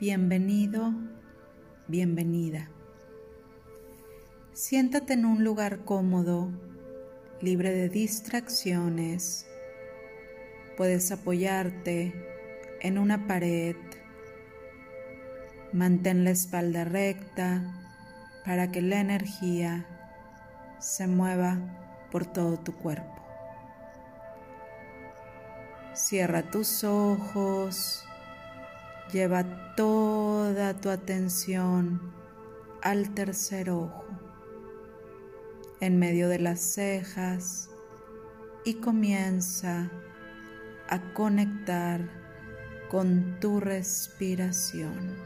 Bienvenido, bienvenida. Siéntate en un lugar cómodo, libre de distracciones. Puedes apoyarte en una pared. Mantén la espalda recta para que la energía se mueva por todo tu cuerpo. Cierra tus ojos Lleva toda tu atención al tercer ojo, en medio de las cejas y comienza a conectar con tu respiración.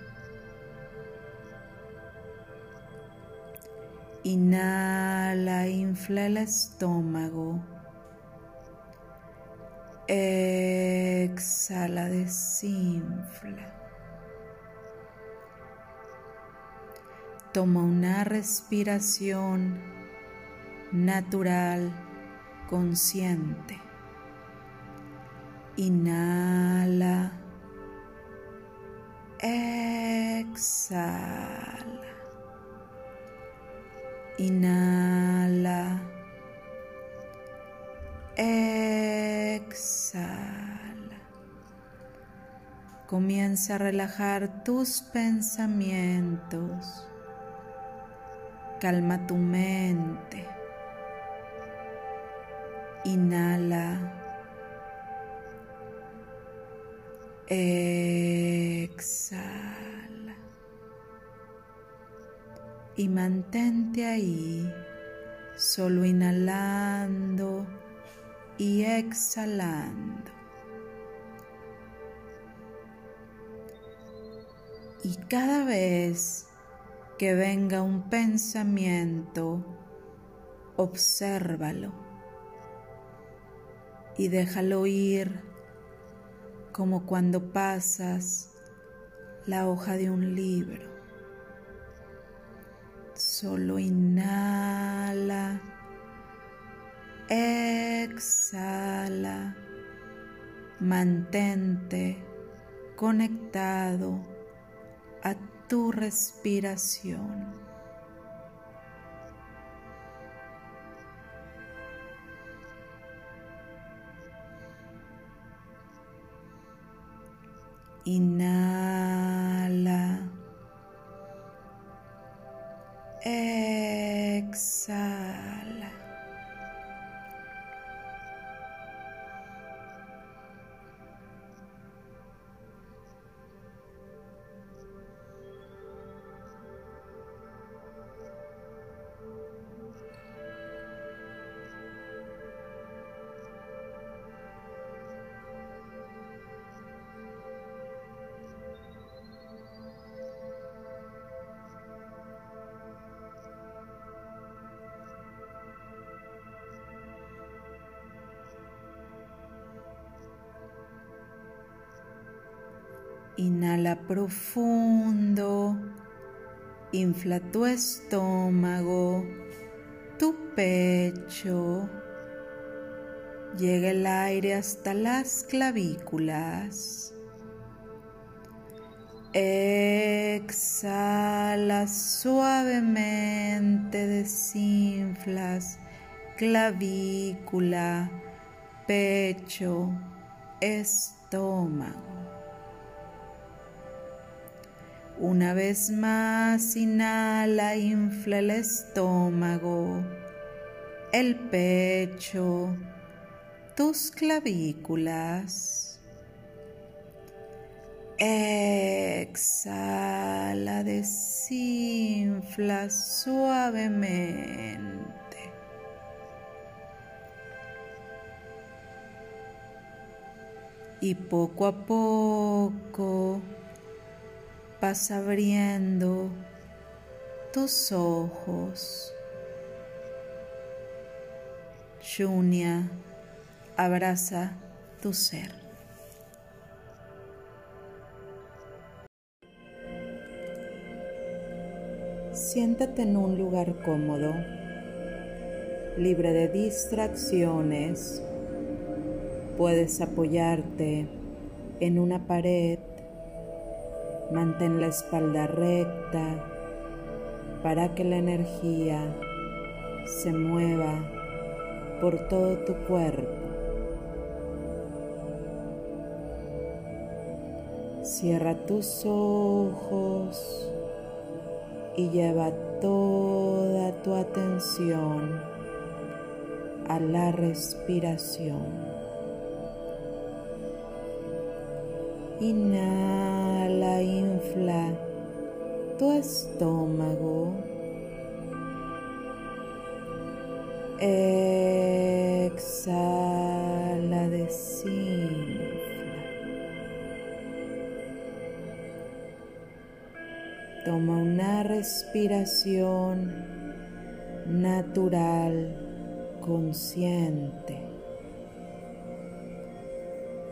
Inhala, infla el estómago. Exhala, desinfla. Toma una respiración natural, consciente. Inhala. Exhala. Inhala. Comienza a relajar tus pensamientos. Calma tu mente. Inhala. Exhala. Y mantente ahí, solo inhalando y exhalando. Y cada vez que venga un pensamiento, obsérvalo y déjalo ir como cuando pasas la hoja de un libro. Solo inhala, exhala, mantente conectado a tu respiración. Inhala. Exhala. Inhala profundo, infla tu estómago, tu pecho. Llega el aire hasta las clavículas. Exhala suavemente, desinflas clavícula, pecho, estómago. Una vez más, inhala, infla el estómago, el pecho, tus clavículas. Exhala, desinfla suavemente. Y poco a poco vas abriendo tus ojos. Junia, abraza tu ser. Siéntate en un lugar cómodo, libre de distracciones. Puedes apoyarte en una pared Mantén la espalda recta para que la energía se mueva por todo tu cuerpo. Cierra tus ojos y lleva toda tu atención a la respiración. Inhala, infla tu estómago. Exhala, desinfla. Toma una respiración natural, consciente.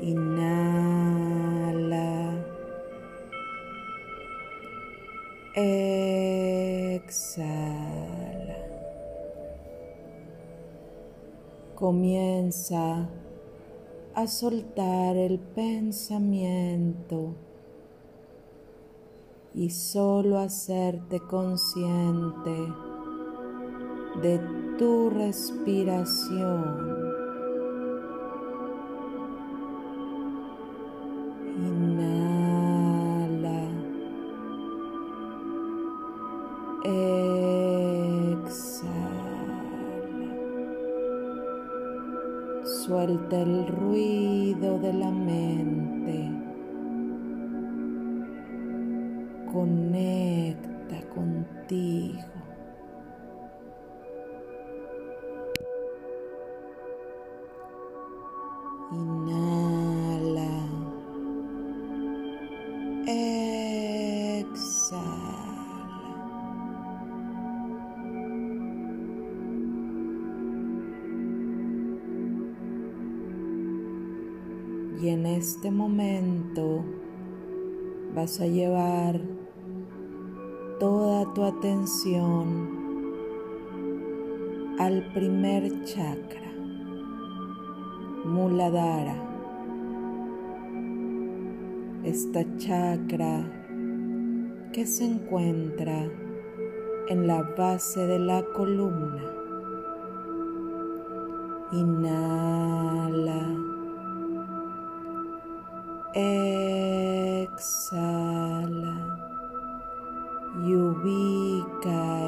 Inhala. Exhala. Comienza a soltar el pensamiento y solo hacerte consciente de tu respiración. El ruido de la mente. Conecta contigo. Y este momento vas a llevar toda tu atención al primer chakra, Muladhara. Esta chakra que se encuentra en la base de la columna. Inhala. Exhala y ubica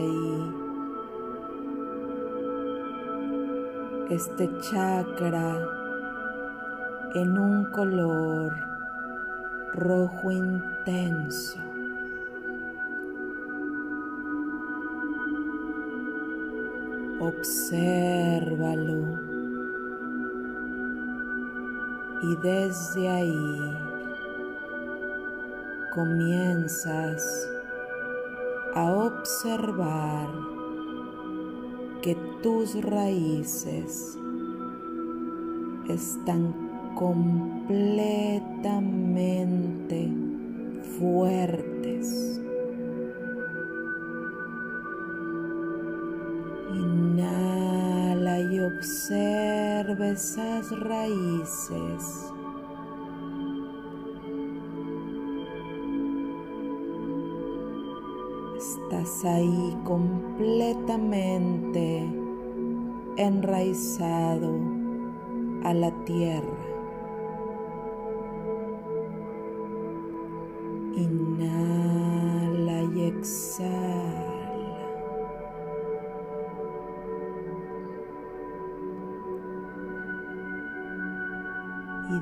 este chakra en un color rojo intenso. Obsérvalo y desde ahí comienzas a observar que tus raíces están completamente fuertes. Observa esas raíces. Estás ahí completamente enraizado a la tierra.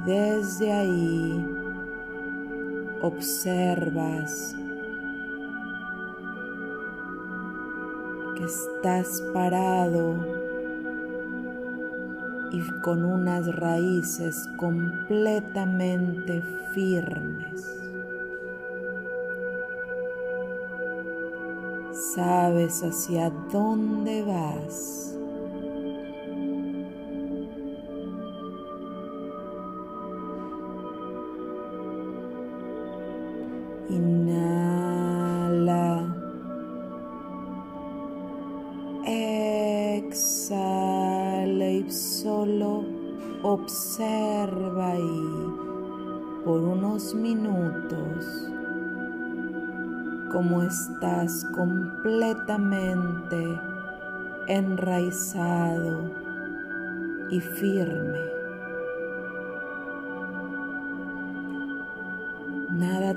Desde ahí observas que estás parado y con unas raíces completamente firmes. Sabes hacia dónde vas. Inhala. Exhala y solo observa ahí por unos minutos como estás completamente enraizado y firme.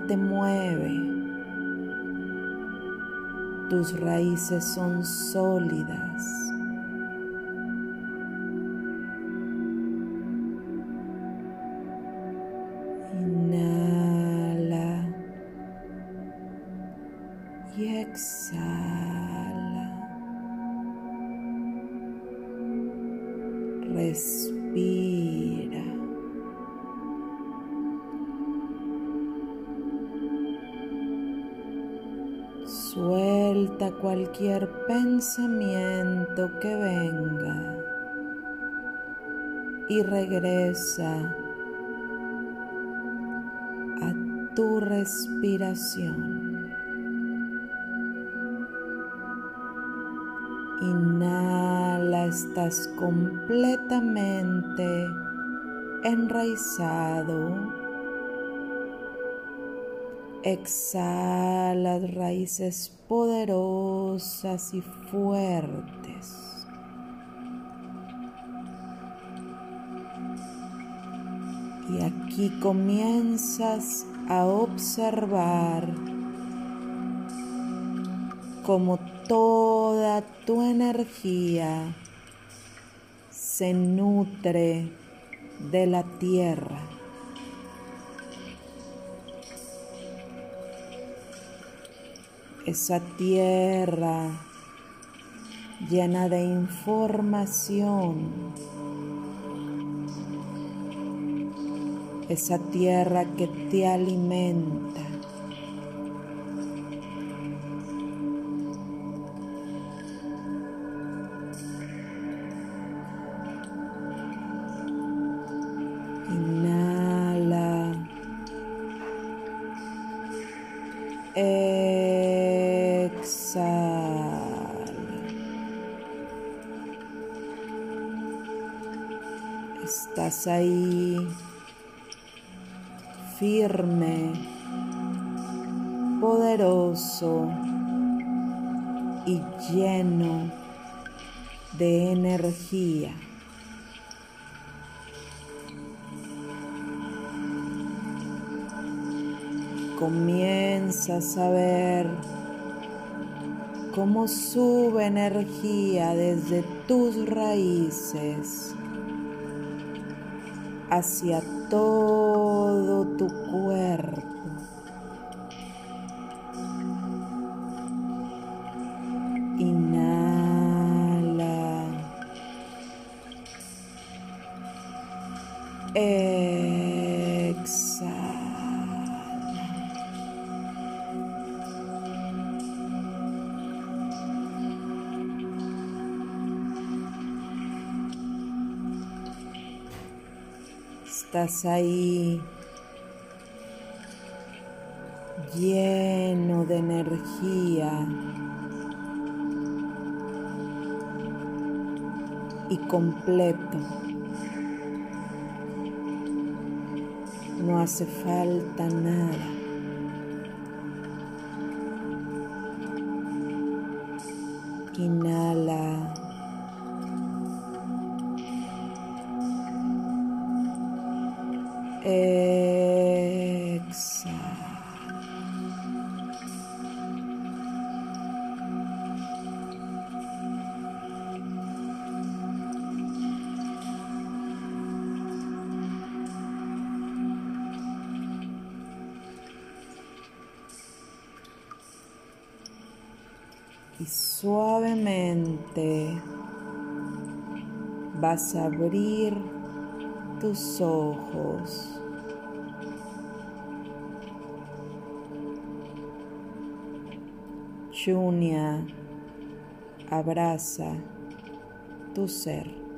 Te mueve. Tus raíces son sólidas. exhala. Respira. Cualquier pensamiento que venga y regresa a tu respiración. Inhala, estás completamente enraizado. Exhala raíces poderosas y fuertes. Y aquí comienzas a observar cómo toda tu energía se nutre de la tierra. Esa tierra llena de información. Esa tierra que te alimenta. Ahí firme, poderoso y lleno de energía. Comienzas a ver cómo sube energía desde tus raíces hacia todo tu cuerpo. Estás ahí lleno de energía y completo. No hace falta nada. Inhala. Exhala. Y suavemente vas a abrir tus ojos. Junia abraza tu ser.